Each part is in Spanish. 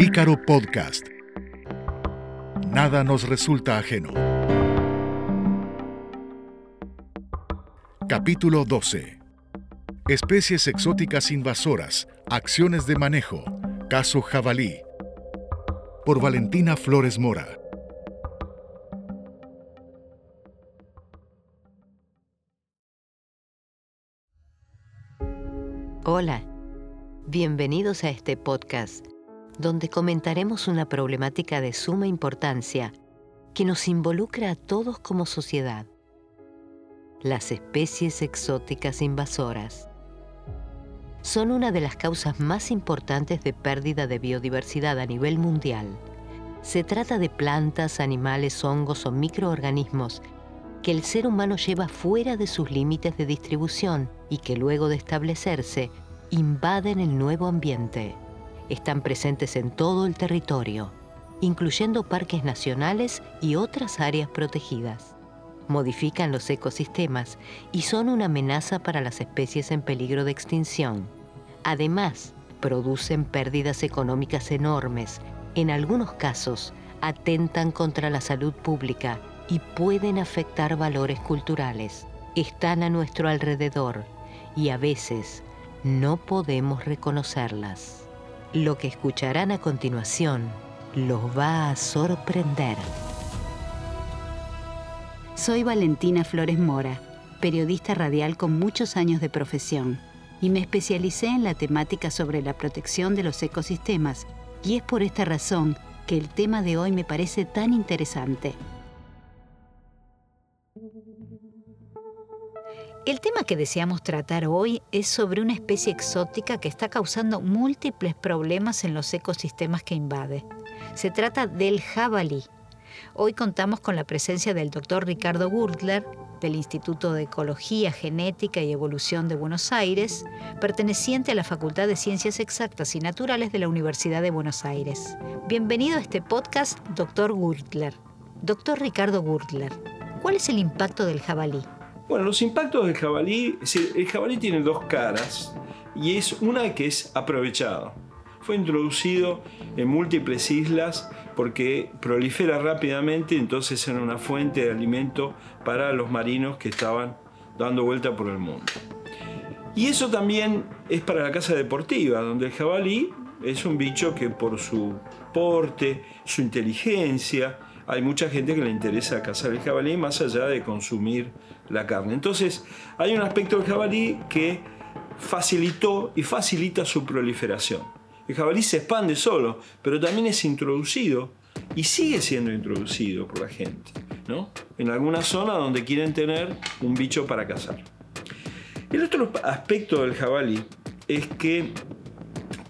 Ícaro Podcast. Nada nos resulta ajeno. Capítulo 12. Especies exóticas invasoras, acciones de manejo, caso jabalí. Por Valentina Flores Mora. Hola, bienvenidos a este podcast donde comentaremos una problemática de suma importancia que nos involucra a todos como sociedad. Las especies exóticas invasoras son una de las causas más importantes de pérdida de biodiversidad a nivel mundial. Se trata de plantas, animales, hongos o microorganismos que el ser humano lleva fuera de sus límites de distribución y que luego de establecerse invaden el nuevo ambiente están presentes en todo el territorio, incluyendo parques nacionales y otras áreas protegidas. Modifican los ecosistemas y son una amenaza para las especies en peligro de extinción. Además, producen pérdidas económicas enormes. En algunos casos, atentan contra la salud pública y pueden afectar valores culturales. Están a nuestro alrededor y a veces no podemos reconocerlas. Lo que escucharán a continuación los va a sorprender. Soy Valentina Flores Mora, periodista radial con muchos años de profesión, y me especialicé en la temática sobre la protección de los ecosistemas, y es por esta razón que el tema de hoy me parece tan interesante. El tema que deseamos tratar hoy es sobre una especie exótica que está causando múltiples problemas en los ecosistemas que invade. Se trata del jabalí. Hoy contamos con la presencia del doctor Ricardo Gurtler, del Instituto de Ecología, Genética y Evolución de Buenos Aires, perteneciente a la Facultad de Ciencias Exactas y Naturales de la Universidad de Buenos Aires. Bienvenido a este podcast, doctor Gurtler. Doctor Ricardo Gurtler, ¿cuál es el impacto del jabalí? Bueno, los impactos del jabalí, el jabalí tiene dos caras y es una que es aprovechado. Fue introducido en múltiples islas porque prolifera rápidamente, entonces era una fuente de alimento para los marinos que estaban dando vuelta por el mundo. Y eso también es para la casa deportiva, donde el jabalí es un bicho que por su porte, su inteligencia, hay mucha gente que le interesa cazar el jabalí más allá de consumir la carne. Entonces, hay un aspecto del jabalí que facilitó y facilita su proliferación. El jabalí se expande solo, pero también es introducido y sigue siendo introducido por la gente, ¿no? En alguna zona donde quieren tener un bicho para cazar. El otro aspecto del jabalí es que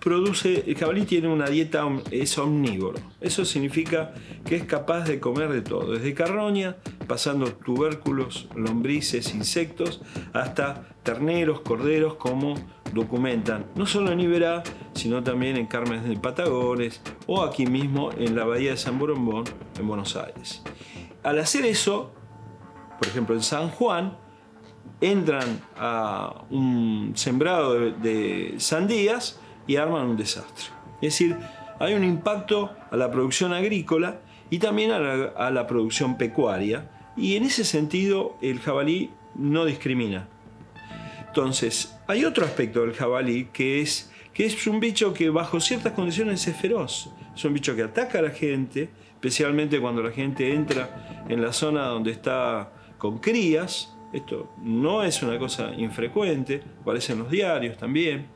produce, el jabalí tiene una dieta, es omnívoro. Eso significa que es capaz de comer de todo, desde carroña, pasando tubérculos, lombrices, insectos, hasta terneros, corderos, como documentan, no solo en Iberá, sino también en Carmen de Patagones o aquí mismo en la bahía de San Borombón, en Buenos Aires. Al hacer eso, por ejemplo en San Juan, entran a un sembrado de sandías, y arman un desastre. Es decir, hay un impacto a la producción agrícola y también a la, producción pecuaria y en ese sentido el jabalí no discrimina. Entonces, hay otro aspecto del jabalí que es que es un bicho que bajo ciertas condiciones es feroz. Es un bicho que ataca a la gente, especialmente cuando la gente entra en la zona donde está con crías. Esto no es una cosa infrecuente, aparece en los diarios también.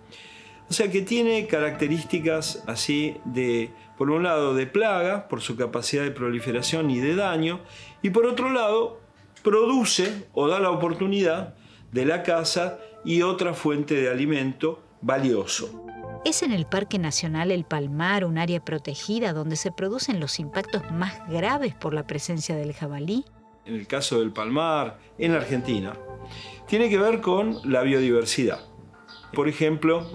O sea que tiene características así de, por un lado, de plaga, por su capacidad de proliferación y de daño, y por otro lado, produce o da la oportunidad de la caza y otra fuente de alimento valioso. ¿Es en el Parque Nacional El Palmar un área protegida donde se producen los impactos más graves por la presencia del jabalí? En el caso del Palmar, en Argentina, tiene que ver con la biodiversidad. Por ejemplo,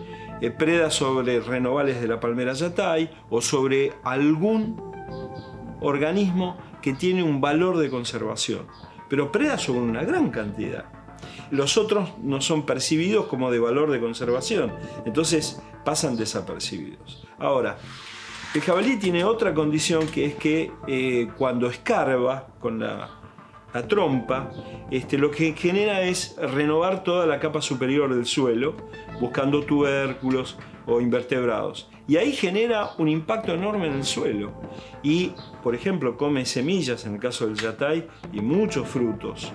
eh, preda sobre renovales de la palmera yatay o sobre algún organismo que tiene un valor de conservación, pero preda sobre una gran cantidad. Los otros no son percibidos como de valor de conservación, entonces pasan desapercibidos. Ahora, El jabalí tiene otra condición que es que eh, cuando escarba con la, trompa, este, lo que genera es renovar toda la capa superior del suelo, buscando tubérculos o invertebrados. Y ahí genera un impacto enorme en el suelo. Y, por ejemplo, come semillas, en el caso del yatay, y muchos frutos.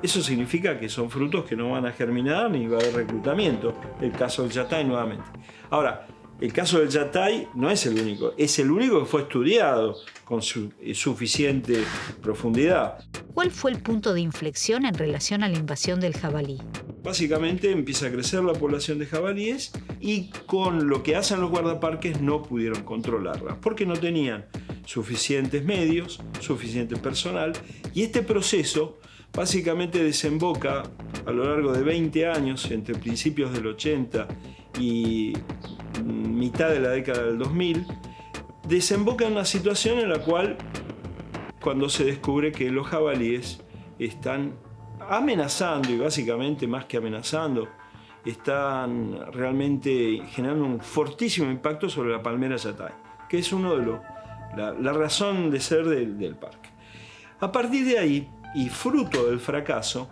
Eso significa que son frutos que no van a germinar ni va a haber reclutamiento. El caso del yatay nuevamente. Ahora, el caso del Yatay no es el único, es el único que fue estudiado con eh, suficiente profundidad. ¿Cuál fue el punto de inflexión en relación a la invasión del jabalí? Básicamente empieza a crecer la población de jabalíes y con lo que hacen los guardaparques no pudieron controlarla porque no tenían suficientes medios, suficiente personal y este proceso básicamente desemboca a lo largo de 20 años, entre principios del 80 y mitad de la década del 2000, desemboca en una situación en la cual, cuando se descubre que los jabalíes están amenazando, y básicamente más que amenazando, están realmente generando un fortísimo impacto sobre la palmera yatay, que es uno de los, la, razón de ser del, del parque. A partir de ahí, y fruto del fracaso,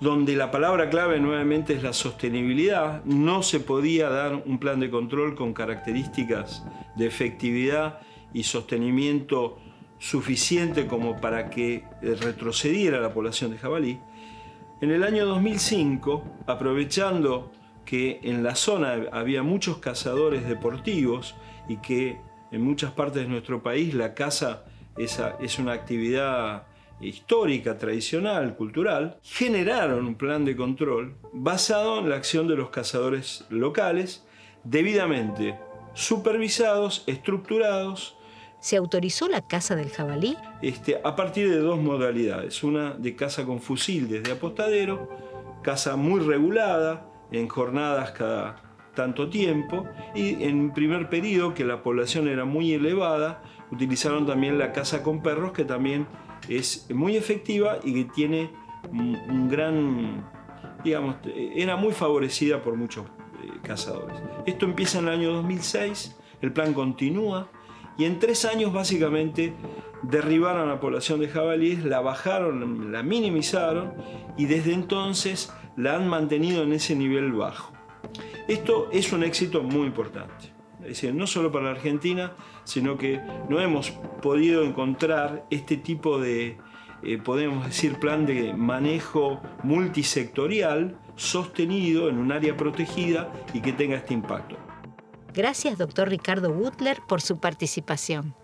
donde la palabra clave nuevamente es la sostenibilidad. No se podía dar un plan de control con características de efectividad y sostenimiento suficiente como para que retrocediera la población de jabalí. En el año 2005, aprovechando que en la zona había muchos cazadores deportivos y que en muchas partes de nuestro país la caza es una actividad histórica, tradicional, cultural, generaron un plan de control basado en la acción de los cazadores locales, debidamente supervisados, estructurados. ¿Se autorizó la caza del jabalí? Este, a partir de dos modalidades, una de caza con fusil desde apostadero, caza muy regulada, en jornadas cada tanto tiempo, y en primer periodo, que la población era muy elevada, utilizaron también la caza con perros, que también es muy efectiva y que tiene un, gran, digamos, era muy favorecida por muchos eh, cazadores. Esto empieza en el año 2006, el plan continúa y en tres años básicamente derribaron la población de jabalíes, la bajaron, la minimizaron y desde entonces la han mantenido en ese nivel bajo. Esto es un éxito muy importante. Es decir, no solo para la Argentina, sino que no hemos podido encontrar este tipo de, eh, podemos decir, plan de manejo multisectorial sostenido en un área protegida y que tenga este impacto. Gracias, doctor Ricardo Butler, por su participación.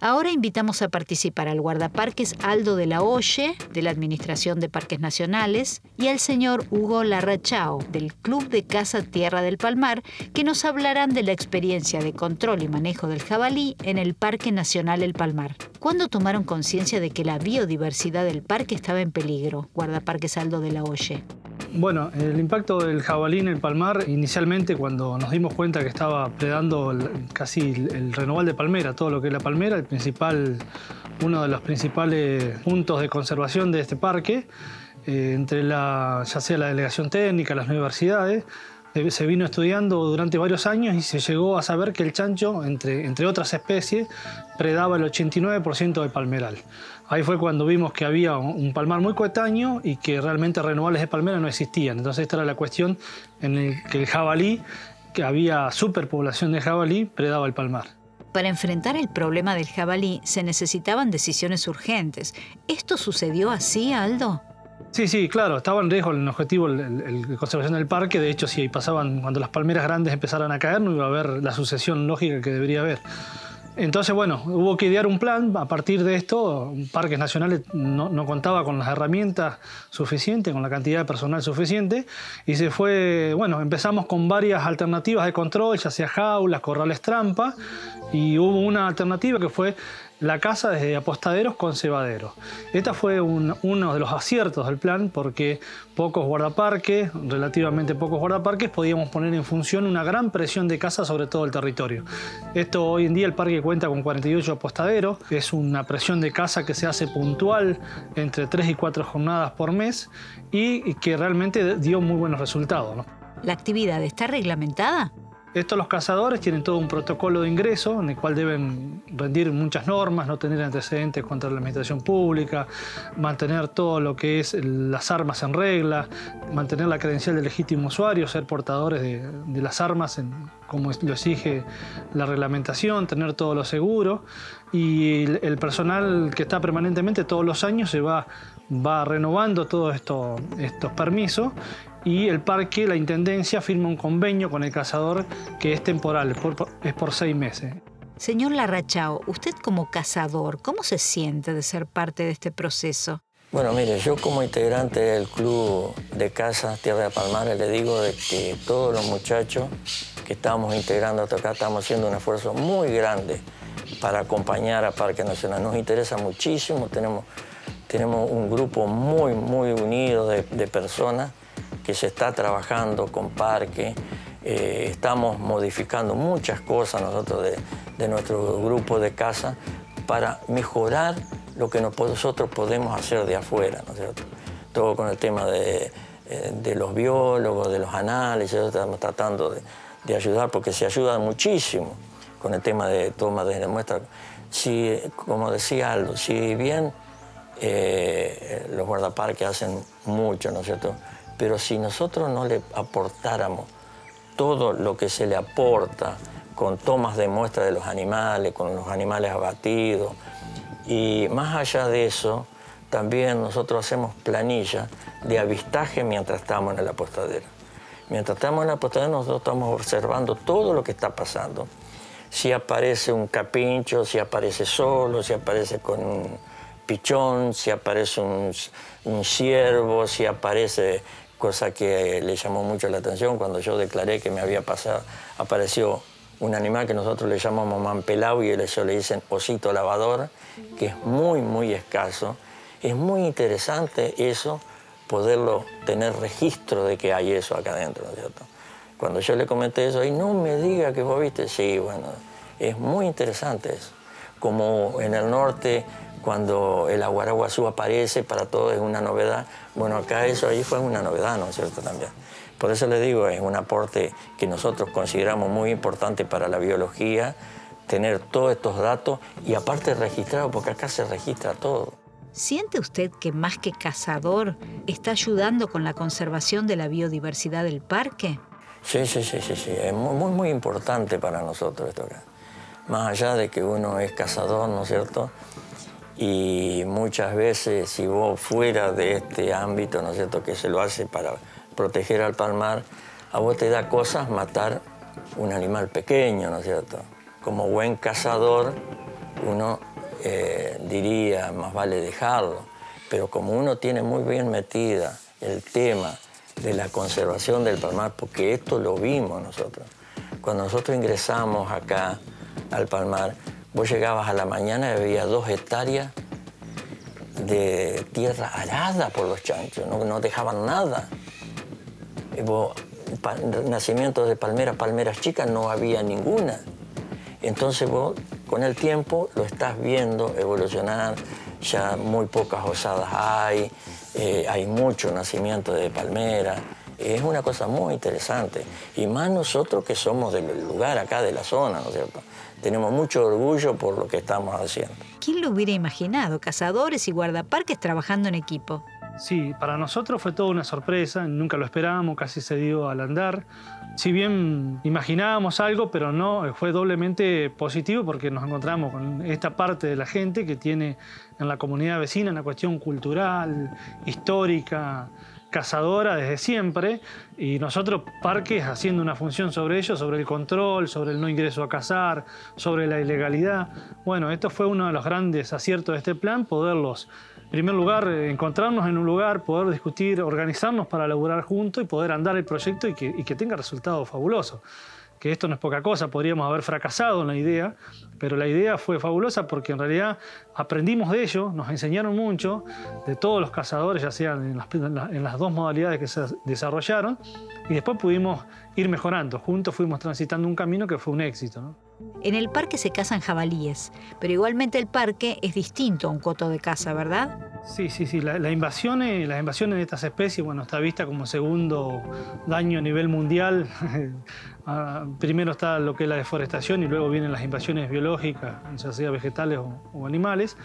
Ahora invitamos a participar al guardaparques Aldo de la Oye, de la Administración de Parques Nacionales, y al señor Hugo Larrachao, del Club de Casa Tierra del Palmar, que nos hablarán de la experiencia de control y manejo del jabalí en el Parque Nacional El Palmar. ¿Cuándo tomaron conciencia de que la biodiversidad del parque estaba en peligro? Guardaparques Aldo de la Oye. Bueno, el impacto del jabalí en el palmar, inicialmente cuando nos dimos cuenta que estaba predando casi el, renoval de palmera, todo lo que es la palmera, el principal, uno de los principales puntos de conservación de este parque, eh, entre la, ya sea la delegación técnica, las universidades, eh, se vino estudiando durante varios años y se llegó a saber que el chancho, entre, entre otras especies, predaba el 89% del palmeral. Ahí fue cuando vimos que había un palmar muy coetáneo y que realmente renovables de palmera no existían. Entonces esta era la cuestión en el que el jabalí, que había superpoblación de jabalí, predaba el palmar. Para enfrentar el problema del jabalí se necesitaban decisiones urgentes. ¿Esto sucedió así, Aldo? Sí, sí, claro, estaba en riesgo el objetivo, el, conservación del parque. De hecho, si pasaban, cuando las palmeras grandes empezaran a caer, no iba a haber la sucesión lógica que debería haber. Entonces, bueno, hubo que idear un plan. A partir de esto, Parques Nacionales no, contaba con las herramientas suficientes, con la cantidad de personal suficiente, y se fue, bueno, empezamos con varias alternativas de control, ya sea jaulas, corrales trampa, y hubo una alternativa que fue la casa desde apostaderos con cebaderos. Esta fue uno de los aciertos del plan porque pocos guardaparques, relativamente pocos guardaparques, podíamos poner en función una gran presión de caza sobre todo el territorio. Esto hoy en día el parque cuenta con 48 apostaderos, es una presión de caza que se hace puntual entre 3 y 4 jornadas por mes y que realmente dio muy buenos resultados. ¿La actividad está reglamentada? Estos los cazadores tienen todo un protocolo de ingreso en el cual deben rendir muchas normas, no tener antecedentes contra la administración pública, mantener todo lo que es las armas en regla, mantener la credencial de legítimo usuario, ser portadores de, las armas como lo exige la reglamentación, tener todo lo seguro. Y el, personal que está permanentemente todos los años se va, va renovando todos esto, estos permisos y el parque, la intendencia, firma un convenio con el cazador que es temporal, es por seis meses. Señor Larrachao, usted como cazador, ¿cómo se siente de ser parte de este proceso? Bueno, mire, yo como integrante del club de caza Tierra de Palmares le digo de que todos los muchachos que estamos integrando hasta acá estamos haciendo un esfuerzo muy grande para acompañar a Parque Nacional. Nos interesa muchísimo, tenemos, tenemos un grupo muy, muy unido de, personas que se está trabajando con Parque. Eh, estamos modificando muchas cosas nosotros de, nuestro grupo de casa para mejorar lo que nosotros podemos hacer de afuera, ¿no es cierto? Todo con el tema de, eh, los biólogos, de los análisis, estamos tratando de, de ayudar porque se ayuda muchísimo con el tema de toma de muestras. Si, como decía Aldo, si bien eh, los guardaparques hacen mucho, ¿no es cierto? Pero si nosotros no le aportáramos todo lo que se le aporta con tomas de muestra de los animales, con los animales abatidos, y más allá de eso, también nosotros hacemos planilla de avistaje mientras estamos en el apostadero. Mientras estamos en el apostadero, nosotros estamos observando todo lo que está pasando si aparece un capincho, si aparece solo, si aparece con un pichón, si aparece un, ciervo, si aparece, cosa que le llamó mucho la atención cuando yo declaré que me había pasado, apareció un animal que nosotros le llamamos mampelao y ellos le dicen osito lavador, que es muy, muy escaso. Es muy interesante eso, poderlo tener registro de que hay eso acá adentro, ¿no es cierto? Cuando yo le comenté eso, y no me diga que vos viste, sí, bueno, es muy interesante eso. Como en el norte, cuando el aguaraguazú aparece, para todos es una novedad. Bueno, acá eso ahí fue una novedad, ¿no es cierto? También. Por eso le digo, es un aporte que nosotros consideramos muy importante para la biología, tener todos estos datos y aparte registrado, porque acá se registra todo. ¿Siente usted que más que cazador está ayudando con la conservación de la biodiversidad del parque? Sí, sí, sí, sí, sí. Es muy, muy, importante para nosotros esto acá. Más allá de que uno es cazador, ¿no es cierto? Y muchas veces, si vos fuera de este ámbito, ¿no es cierto?, que se lo hace para proteger al palmar, a vos te da cosas matar un animal pequeño, ¿no es cierto? Como buen cazador, uno eh, diría, más vale dejarlo. Pero como uno tiene muy bien metida el tema de la conservación del palmar, porque esto lo vimos nosotros. Cuando nosotros ingresamos acá al palmar, vos llegabas a la mañana y había dos hectáreas de tierra arada por los chanchos, no, dejaban nada. nacimientos de palmeras, palmeras chicas, no había ninguna. Entonces vos con el tiempo lo estás viendo evolucionar, ya muy pocas osadas hay, eh, hay mucho nacimiento de palmera. Es una cosa muy interesante. Y más nosotros que somos del lugar acá, de la zona, ¿no es cierto? Tenemos mucho orgullo por lo que estamos haciendo. ¿Quién lo hubiera imaginado? Cazadores y guardaparques trabajando en equipo. Sí, para nosotros fue toda una sorpresa, nunca lo esperábamos, casi se dio al andar. Si bien imaginábamos algo, pero no, fue doblemente positivo porque nos encontramos con esta parte de la gente que tiene en la comunidad vecina una cuestión cultural, histórica, cazadora desde siempre, y nosotros parques haciendo una función sobre ello, sobre el control, sobre el no ingreso a cazar, sobre la ilegalidad. Bueno, esto fue uno de los grandes aciertos de este plan, poderlos en primer lugar, encontrarnos en un lugar, poder discutir, organizarnos para laburar juntos y poder andar el proyecto y que tenga resultados fabulosos que esto no es poca cosa, podríamos haber fracasado en la idea, pero la idea fue fabulosa porque en realidad aprendimos de ello, nos enseñaron mucho de todos los cazadores, ya sean en las, dos modalidades que se desarrollaron, y después pudimos ir mejorando. Juntos fuimos transitando un camino que fue un éxito. En el parque se cazan jabalíes, pero igualmente el parque es distinto a un coto de caza, ¿verdad? Sí, sí, sí. La, invasión, las invasiones de estas especies, bueno, está vista como segundo daño a nivel mundial Ah, primero está lo que es la deforestación y luego vienen las invasiones biológicas, ya sea vegetales o animales.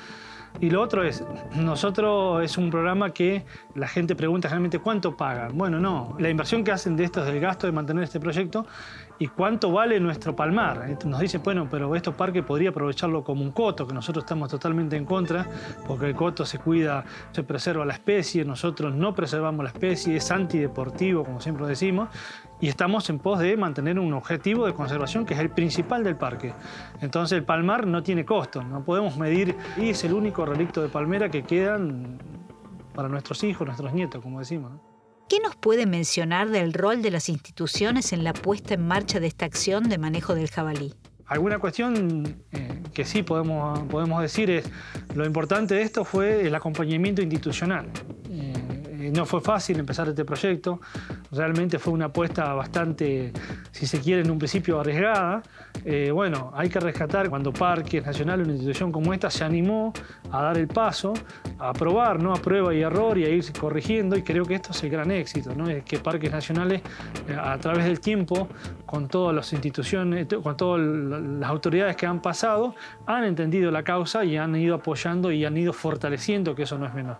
Y lo otro es, nosotros es un programa que la gente pregunta generalmente cuánto pagan. Bueno, no, la inversión que hacen de esto es el gasto de mantener este proyecto y cuánto vale nuestro palmar. Nos dicen, bueno, pero estos parques podría aprovecharlo como un coto, que nosotros estamos totalmente en contra, porque el coto se cuida, se preserva la especie, nosotros no preservamos la especie, es antideportivo, como siempre decimos, y estamos en pos de mantener un objetivo de conservación que es el principal del parque. Entonces el palmar no tiene costo, no podemos medir y es el único relicto de palmera que quedan para nuestros hijos, nuestros nietos, como decimos. ¿Qué nos puede mencionar del rol de las instituciones en la puesta en marcha de esta acción de manejo del jabalí? Alguna cuestión eh, que sí podemos, podemos decir es, lo importante de esto fue el acompañamiento institucional. Eh, no fue fácil empezar este proyecto, realmente fue una apuesta bastante, si se quiere, en un principio arriesgada. Eh, bueno, hay que rescatar cuando Parques Nacional, una institución como esta, se animó a dar el paso, a probar, ¿no? a prueba y error y a irse corrigiendo y creo que esto es el gran éxito, ¿no? es que Parques Nacionales a través del tiempo, con todas las instituciones, con todas las autoridades que han pasado han entendido la causa y han ido apoyando y han ido fortaleciendo, que eso no es menor.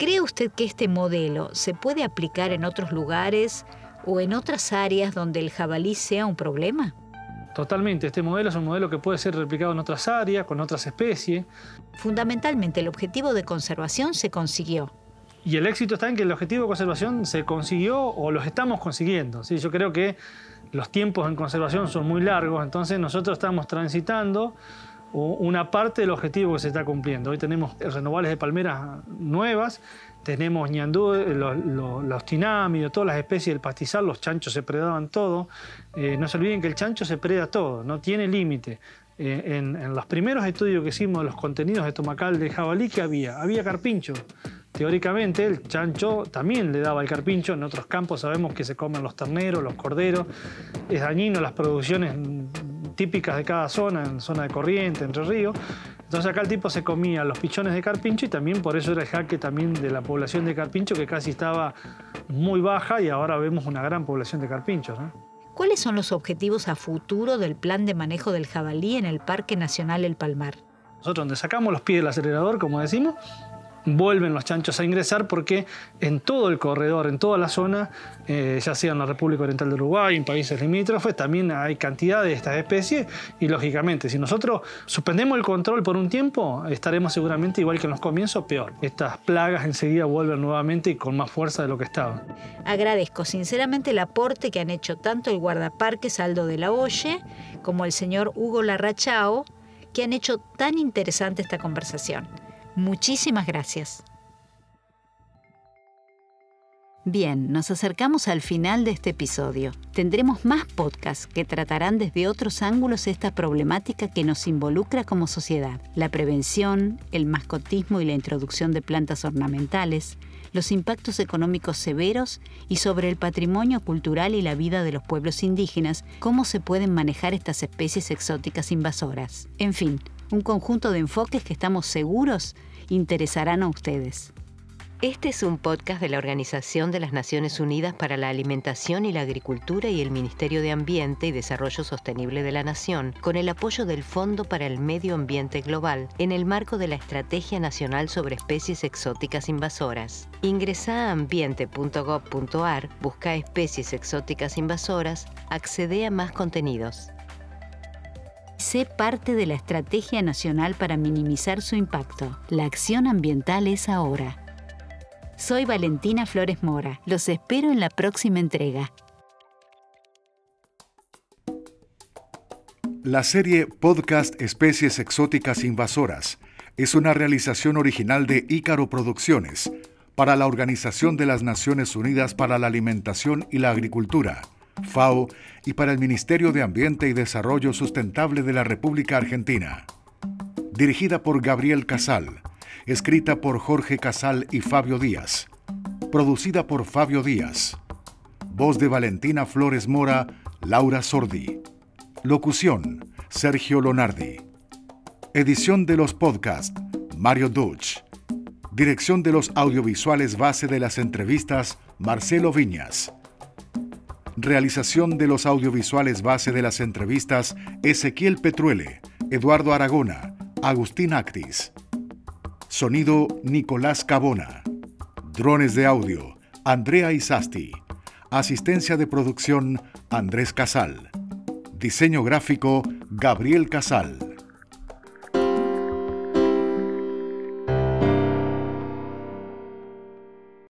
¿Cree usted que este modelo se puede aplicar en otros lugares o en otras áreas donde el jabalí sea un problema? Totalmente, este modelo es un modelo que puede ser replicado en otras áreas, con otras especies. Fundamentalmente, el objetivo de conservación se consiguió. Y el éxito está en que el objetivo de conservación se consiguió o los estamos consiguiendo. ¿sí? Yo creo que los tiempos en conservación son muy largos, entonces nosotros estamos transitando una parte del objetivo que se está cumpliendo. Hoy tenemos renovables de palmeras nuevas, tenemos ñandú, los, los, tinámidos, todas las especies del pastizal, los chanchos se predaban todo. Eh, no se olviden que el chancho se preda todo, no tiene límite. Eh, en, los primeros estudios que hicimos de los contenidos estomacal de jabalí, ¿qué había? Había carpincho. Teóricamente el chancho también le daba el carpincho, en otros campos sabemos que se comen los terneros, los corderos, es dañino las producciones típicas de cada zona, en zona de corriente, entre ríos. Entonces acá el tipo se comía los pichones de carpincho y también por eso era el jaque también de la población de carpincho que casi estaba muy baja y ahora vemos una gran población de carpinchos. ¿Cuáles son los objetivos a futuro del plan de manejo del jabalí en el Parque Nacional El Palmar? Nosotros donde sacamos los pies del acelerador, como decimos, vuelven los chanchos a ingresar porque en todo el corredor, en toda la zona, eh, ya sea en la República Oriental de Uruguay, en países limítrofes, también hay cantidad de estas especies y lógicamente si nosotros suspendemos el control por un tiempo, estaremos seguramente igual que en los comienzos, peor. Estas plagas enseguida vuelven nuevamente y con más fuerza de lo que estaban. Agradezco sinceramente el aporte que han hecho tanto el guardaparque Saldo de la Oye como el señor Hugo Larrachao, que han hecho tan interesante esta conversación. Muchísimas gracias. Bien, nos acercamos al final de este episodio. Tendremos más podcasts que tratarán desde otros ángulos esta problemática que nos involucra como sociedad. La prevención, el mascotismo y la introducción de plantas ornamentales, los impactos económicos severos y sobre el patrimonio cultural y la vida de los pueblos indígenas, cómo se pueden manejar estas especies exóticas invasoras. En fin, un conjunto de enfoques que estamos seguros interesarán a ustedes. Este es un podcast de la Organización de las Naciones Unidas para la Alimentación y la Agricultura y el Ministerio de Ambiente y Desarrollo Sostenible de la Nación, con el apoyo del Fondo para el Medio Ambiente Global, en el marco de la Estrategia Nacional sobre Especies Exóticas Invasoras. Ingresa a ambiente.gov.ar, busca especies exóticas invasoras, accede a más contenidos. Sé parte de la Estrategia Nacional para minimizar su impacto. La acción ambiental es ahora. Soy Valentina Flores Mora. Los espero en la próxima entrega. La serie Podcast Especies Exóticas Invasoras es una realización original de Ícaro Producciones para la Organización de las Naciones Unidas para la Alimentación y la Agricultura FAO y para el Ministerio de Ambiente y Desarrollo Sustentable de la República Argentina. Dirigida por Gabriel Casal, escrita por Jorge Casal y Fabio Díaz. Producida por Fabio Díaz. Voz de Valentina Flores Mora, Laura Sordi. Locución, Sergio Lonardi. Edición de los podcasts, Mario Duch. Dirección de los audiovisuales base de las entrevistas, Marcelo Viñas. Realización de los audiovisuales base de las entrevistas Ezequiel Petruele, Eduardo Aragona, Agustín Actis. Sonido Nicolás Cabona. Drones de audio Andrea Isasti. Asistencia de producción Andrés Casal. Diseño gráfico Gabriel Casal.